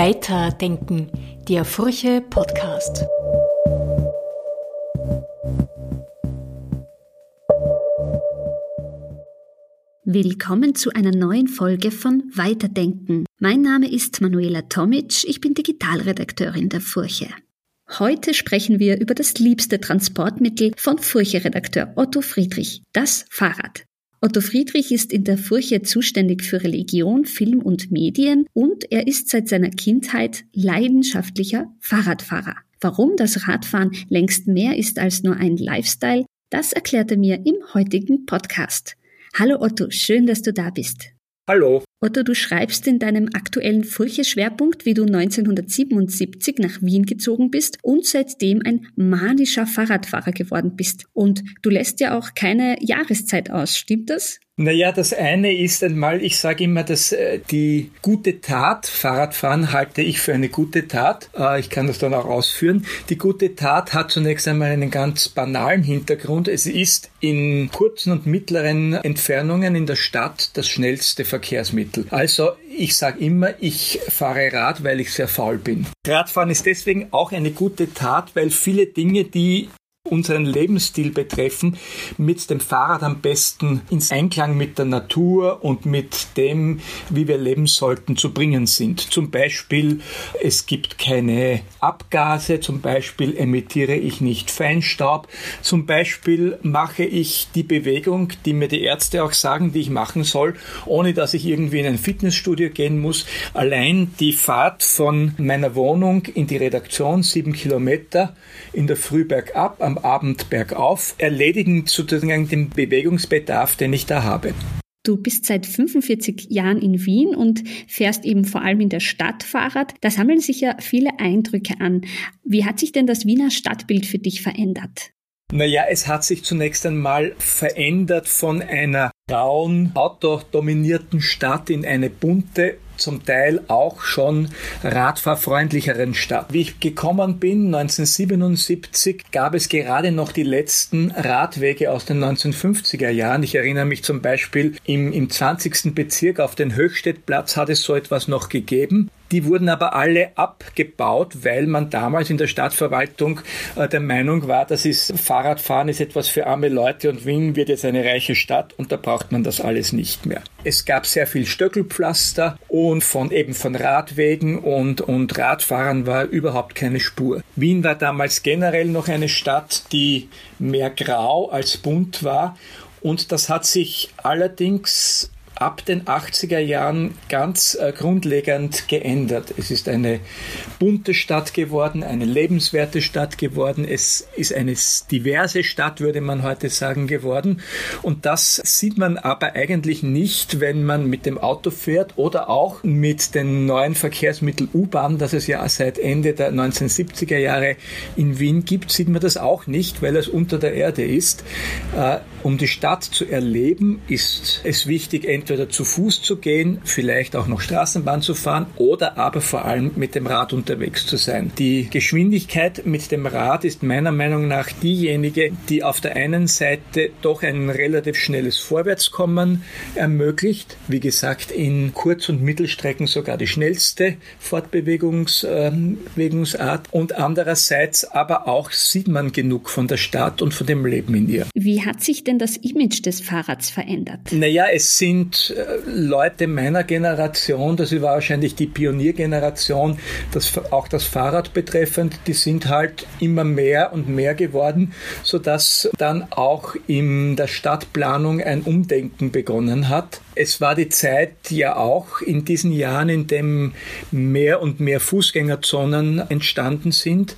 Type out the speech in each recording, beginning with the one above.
Weiterdenken, der Furche Podcast. Willkommen zu einer neuen Folge von Weiterdenken. Mein Name ist Manuela Tomic, ich bin Digitalredakteurin der Furche. Heute sprechen wir über das liebste Transportmittel von Furche-Redakteur Otto Friedrich, das Fahrrad. Otto Friedrich ist in der Furche zuständig für Religion, Film und Medien und er ist seit seiner Kindheit leidenschaftlicher Fahrradfahrer. Warum das Radfahren längst mehr ist als nur ein Lifestyle, das erklärt er mir im heutigen Podcast. Hallo Otto, schön, dass du da bist. Hallo. Otto, du schreibst in deinem aktuellen Furche-Schwerpunkt, wie du 1977 nach Wien gezogen bist und seitdem ein manischer Fahrradfahrer geworden bist. Und du lässt ja auch keine Jahreszeit aus, stimmt das? Naja, das eine ist einmal, ich sage immer, dass äh, die gute Tat, Fahrradfahren halte ich für eine gute Tat. Äh, ich kann das dann auch ausführen. Die gute Tat hat zunächst einmal einen ganz banalen Hintergrund. Es ist in kurzen und mittleren Entfernungen in der Stadt das schnellste Verkehrsmittel. Also ich sage immer, ich fahre Rad, weil ich sehr faul bin. Radfahren ist deswegen auch eine gute Tat, weil viele Dinge, die unseren Lebensstil betreffen, mit dem Fahrrad am besten ins Einklang mit der Natur und mit dem, wie wir leben sollten, zu bringen sind. Zum Beispiel, es gibt keine Abgase, zum Beispiel emittiere ich nicht Feinstaub, zum Beispiel mache ich die Bewegung, die mir die Ärzte auch sagen, die ich machen soll, ohne dass ich irgendwie in ein Fitnessstudio gehen muss. Allein die Fahrt von meiner Wohnung in die Redaktion, sieben Kilometer, in der Früh bergab, am Abend bergauf, erledigen sozusagen den Bewegungsbedarf, den ich da habe. Du bist seit 45 Jahren in Wien und fährst eben vor allem in der Stadt Fahrrad. Da sammeln sich ja viele Eindrücke an. Wie hat sich denn das Wiener Stadtbild für dich verändert? Naja, es hat sich zunächst einmal verändert von einer grauen, autodominierten Stadt in eine bunte zum Teil auch schon radfahrfreundlicheren Stadt. Wie ich gekommen bin, 1977, gab es gerade noch die letzten Radwege aus den 1950er Jahren. Ich erinnere mich zum Beispiel im, im 20. Bezirk auf den Höchstedtplatz hat es so etwas noch gegeben. Die wurden aber alle abgebaut, weil man damals in der Stadtverwaltung äh, der Meinung war, das ist Fahrradfahren ist etwas für arme Leute und Wien wird jetzt eine reiche Stadt und da braucht man das alles nicht mehr. Es gab sehr viel Stöckelpflaster und von eben von Radwegen und, und Radfahrern war überhaupt keine Spur. Wien war damals generell noch eine Stadt, die mehr grau als bunt war und das hat sich allerdings ab den 80er Jahren ganz äh, grundlegend geändert. Es ist eine bunte Stadt geworden, eine lebenswerte Stadt geworden. Es ist eine diverse Stadt, würde man heute sagen, geworden. Und das sieht man aber eigentlich nicht, wenn man mit dem Auto fährt oder auch mit den neuen Verkehrsmitteln U-Bahn, das es ja seit Ende der 1970er Jahre in Wien gibt, sieht man das auch nicht, weil es unter der Erde ist. Äh, um die Stadt zu erleben, ist es wichtig, entweder zu Fuß zu gehen, vielleicht auch noch Straßenbahn zu fahren oder aber vor allem mit dem Rad unterwegs zu sein. Die Geschwindigkeit mit dem Rad ist meiner Meinung nach diejenige, die auf der einen Seite doch ein relativ schnelles Vorwärtskommen ermöglicht. Wie gesagt, in Kurz- und Mittelstrecken sogar die schnellste Fortbewegungsart ähm, und andererseits aber auch sieht man genug von der Stadt und von dem Leben in ihr. Wie hat sich denn das Image des Fahrrads verändert? Naja, es sind äh, Leute meiner Generation, das war wahrscheinlich die Pioniergeneration, das, auch das Fahrrad betreffend, die sind halt immer mehr und mehr geworden, sodass dann auch in der Stadtplanung ein Umdenken begonnen hat. Es war die Zeit ja auch in diesen Jahren, in dem mehr und mehr Fußgängerzonen entstanden sind,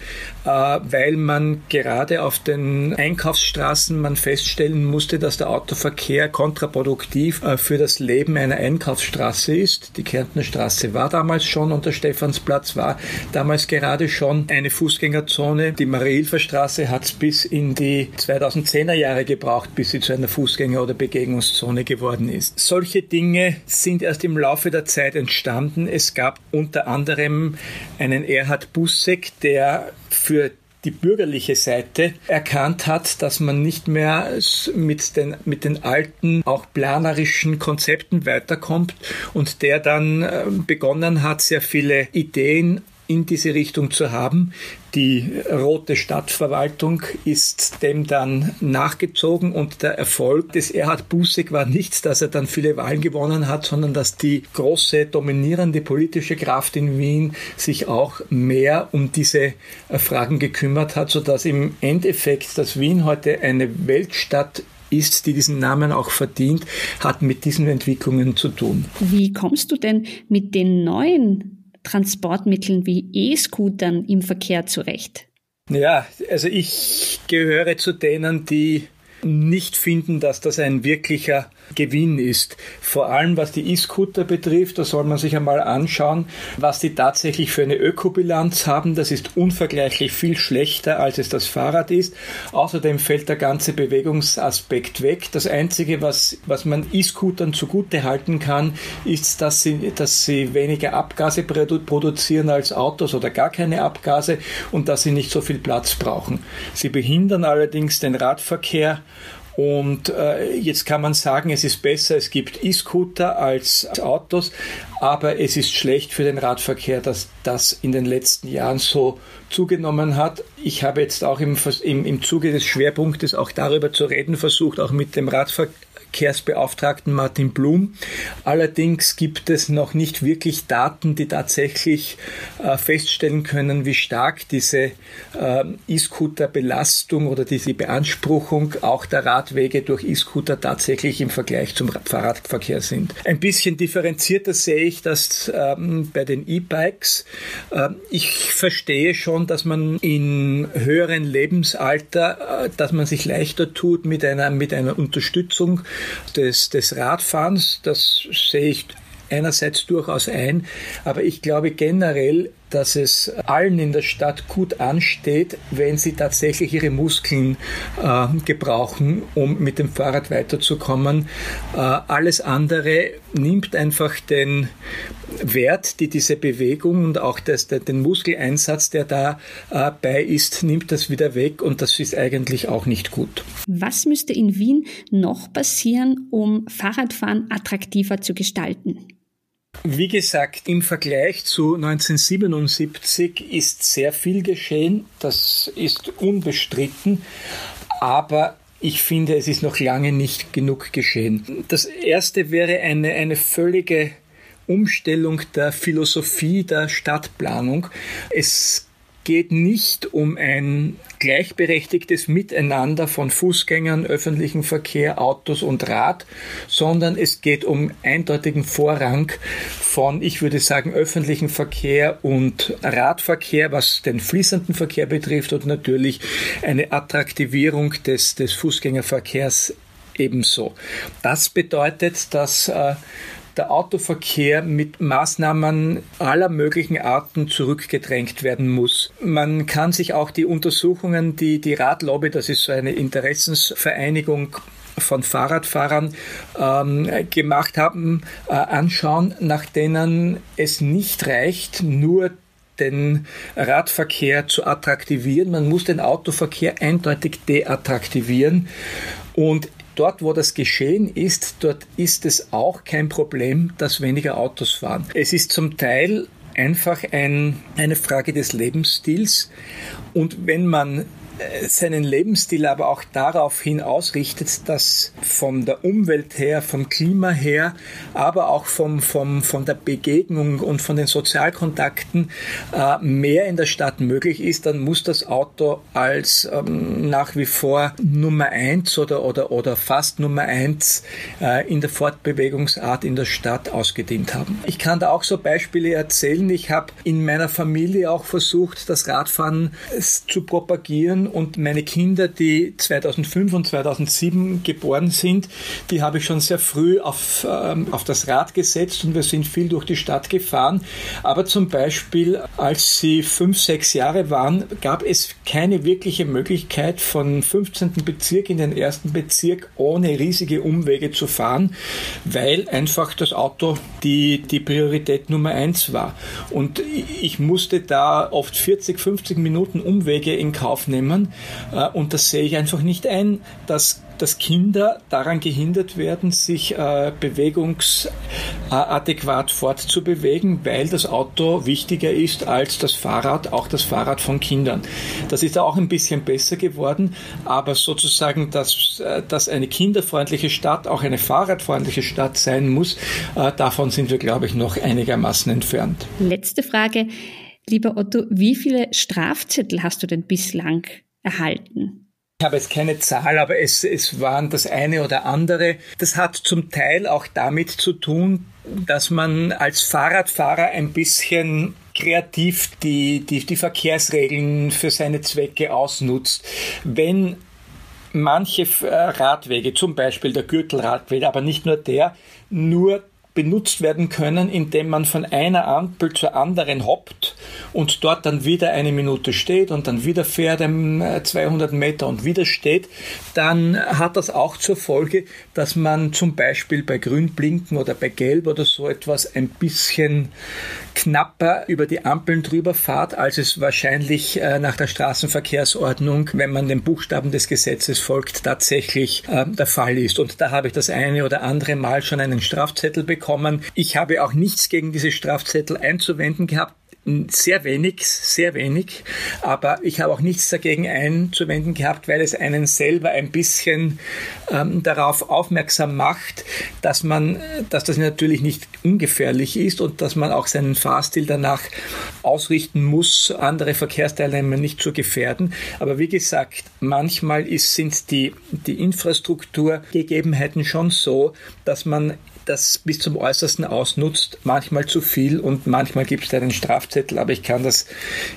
äh, weil man gerade auf den Einkaufsstraßen man feststellen musste, dass der Autoverkehr kontraproduktiv äh, für das Leben einer Einkaufsstraße ist. Die Kärntner Straße war damals schon und der Stephansplatz war damals gerade schon eine Fußgängerzone. Die Marie-Hilfer-Straße hat es bis in die 2010er Jahre gebraucht, bis sie zu einer Fußgänger- oder Begegnungszone geworden ist. Solche solche Dinge sind erst im Laufe der Zeit entstanden. Es gab unter anderem einen Erhard Busseck, der für die bürgerliche Seite erkannt hat, dass man nicht mehr mit den, mit den alten, auch planerischen Konzepten weiterkommt und der dann äh, begonnen hat, sehr viele Ideen in diese Richtung zu haben. Die rote Stadtverwaltung ist dem dann nachgezogen und der Erfolg des Erhard Busek war nicht, dass er dann viele Wahlen gewonnen hat, sondern dass die große dominierende politische Kraft in Wien sich auch mehr um diese Fragen gekümmert hat, sodass im Endeffekt das Wien heute eine Weltstadt ist, die diesen Namen auch verdient, hat mit diesen Entwicklungen zu tun. Wie kommst du denn mit den neuen Transportmitteln wie E-Scootern im Verkehr zurecht? Ja, also ich gehöre zu denen, die nicht finden, dass das ein wirklicher Gewinn ist. Vor allem was die E-Scooter betrifft, da soll man sich einmal anschauen, was die tatsächlich für eine Ökobilanz haben. Das ist unvergleichlich viel schlechter, als es das Fahrrad ist. Außerdem fällt der ganze Bewegungsaspekt weg. Das Einzige, was, was man E-Scootern zugute halten kann, ist, dass sie, dass sie weniger Abgase produzieren als Autos oder gar keine Abgase und dass sie nicht so viel Platz brauchen. Sie behindern allerdings den Radverkehr und äh, jetzt kann man sagen, es ist besser, es gibt E-Scooter als Autos, aber es ist schlecht für den Radverkehr, dass das in den letzten Jahren so zugenommen hat. Ich habe jetzt auch im, im, im Zuge des Schwerpunktes auch darüber zu reden versucht, auch mit dem Radverkehr Verkehrsbeauftragten Martin Blum. Allerdings gibt es noch nicht wirklich Daten, die tatsächlich äh, feststellen können, wie stark diese äh, E-Scooter-Belastung oder diese Beanspruchung auch der Radwege durch E-Scooter tatsächlich im Vergleich zum Fahrradverkehr sind. Ein bisschen differenzierter sehe ich das ähm, bei den E-Bikes. Äh, ich verstehe schon, dass man in höheren Lebensalter, äh, dass man sich leichter tut mit einer, mit einer Unterstützung des, des Radfahrens. Das sehe ich einerseits durchaus ein, aber ich glaube generell, dass es allen in der Stadt gut ansteht, wenn sie tatsächlich ihre Muskeln äh, gebrauchen, um mit dem Fahrrad weiterzukommen. Äh, alles andere nimmt einfach den Wert, die diese Bewegung und auch das, den Muskeleinsatz, der dabei äh, ist, nimmt das wieder weg und das ist eigentlich auch nicht gut. Was müsste in Wien noch passieren, um Fahrradfahren attraktiver zu gestalten? Wie gesagt, im Vergleich zu 1977 ist sehr viel geschehen, das ist unbestritten, aber ich finde, es ist noch lange nicht genug geschehen. Das erste wäre eine, eine völlige Umstellung der Philosophie der Stadtplanung. Es geht nicht um ein gleichberechtigtes Miteinander von Fußgängern, öffentlichem Verkehr, Autos und Rad, sondern es geht um eindeutigen Vorrang von, ich würde sagen, öffentlichem Verkehr und Radverkehr, was den fließenden Verkehr betrifft und natürlich eine Attraktivierung des, des Fußgängerverkehrs ebenso. Das bedeutet, dass äh, der Autoverkehr mit Maßnahmen aller möglichen Arten zurückgedrängt werden muss. Man kann sich auch die Untersuchungen, die die Radlobby, das ist so eine Interessensvereinigung, von Fahrradfahrern ähm, gemacht haben, äh, anschauen, nach denen es nicht reicht, nur den Radverkehr zu attraktivieren. Man muss den Autoverkehr eindeutig deattraktivieren. Und dort, wo das geschehen ist, dort ist es auch kein Problem, dass weniger Autos fahren. Es ist zum Teil einfach ein, eine Frage des Lebensstils. Und wenn man seinen Lebensstil aber auch daraufhin ausrichtet, dass von der Umwelt her, vom Klima her, aber auch vom, vom, von der Begegnung und von den Sozialkontakten äh, mehr in der Stadt möglich ist, dann muss das Auto als ähm, nach wie vor Nummer eins oder, oder, oder fast Nummer eins äh, in der Fortbewegungsart in der Stadt ausgedient haben. Ich kann da auch so Beispiele erzählen. Ich habe in meiner Familie auch versucht, das Radfahren zu propagieren und meine Kinder, die 2005 und 2007 geboren sind, die habe ich schon sehr früh auf, ähm, auf das Rad gesetzt und wir sind viel durch die Stadt gefahren. Aber zum Beispiel, als sie fünf, sechs Jahre waren, gab es keine wirkliche Möglichkeit, von 15. Bezirk in den ersten Bezirk ohne riesige Umwege zu fahren, weil einfach das Auto die, die Priorität Nummer eins war. Und ich musste da oft 40, 50 Minuten Umwege in Kauf nehmen. Äh, und das sehe ich einfach nicht ein, dass dass Kinder daran gehindert werden, sich äh, bewegungsadäquat fortzubewegen, weil das Auto wichtiger ist als das Fahrrad, auch das Fahrrad von Kindern. Das ist auch ein bisschen besser geworden, aber sozusagen, dass, äh, dass eine kinderfreundliche Stadt auch eine fahrradfreundliche Stadt sein muss, äh, davon sind wir, glaube ich, noch einigermaßen entfernt. Letzte Frage. Lieber Otto, wie viele Strafzettel hast du denn bislang erhalten? Ich habe jetzt keine Zahl, aber es, es waren das eine oder andere. Das hat zum Teil auch damit zu tun, dass man als Fahrradfahrer ein bisschen kreativ die, die, die Verkehrsregeln für seine Zwecke ausnutzt. Wenn manche Radwege, zum Beispiel der Gürtelradweg, aber nicht nur der, nur benutzt werden können, indem man von einer Ampel zur anderen hoppt und dort dann wieder eine Minute steht und dann wieder fährt 200 Meter und wieder steht, dann hat das auch zur Folge, dass man zum Beispiel bei Grünblinken oder bei Gelb oder so etwas ein bisschen knapper über die Ampeln drüber fahrt, als es wahrscheinlich äh, nach der Straßenverkehrsordnung, wenn man den Buchstaben des Gesetzes folgt, tatsächlich äh, der Fall ist. Und da habe ich das eine oder andere Mal schon einen Strafzettel bekommen. Ich habe auch nichts gegen diese Strafzettel einzuwenden gehabt sehr wenig, sehr wenig, aber ich habe auch nichts dagegen einzuwenden gehabt, weil es einen selber ein bisschen ähm, darauf aufmerksam macht, dass man, dass das natürlich nicht ungefährlich ist und dass man auch seinen Fahrstil danach ausrichten muss, andere Verkehrsteilnehmer nicht zu gefährden. Aber wie gesagt, manchmal ist, sind die, die Infrastrukturgegebenheiten schon so, dass man das bis zum Äußersten ausnutzt, manchmal zu viel und manchmal gibt es einen Strafzettel, aber ich kann das,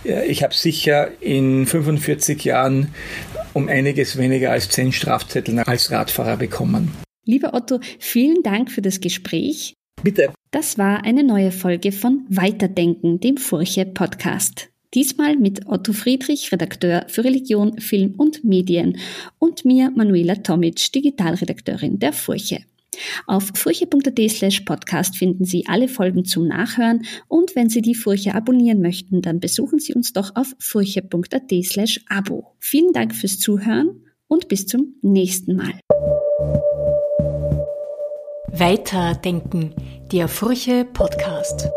ich habe sicher in 45 Jahren um einiges weniger als 10 Strafzettel als Radfahrer bekommen. Lieber Otto, vielen Dank für das Gespräch. Bitte. Das war eine neue Folge von Weiterdenken, dem Furche Podcast. Diesmal mit Otto Friedrich, Redakteur für Religion, Film und Medien und mir, Manuela Tomic, Digitalredakteurin der Furche. Auf furche.at slash podcast finden Sie alle Folgen zum Nachhören und wenn Sie die Furche abonnieren möchten, dann besuchen Sie uns doch auf furche.at slash abo. Vielen Dank fürs Zuhören und bis zum nächsten Mal. Weiterdenken, der Furche Podcast.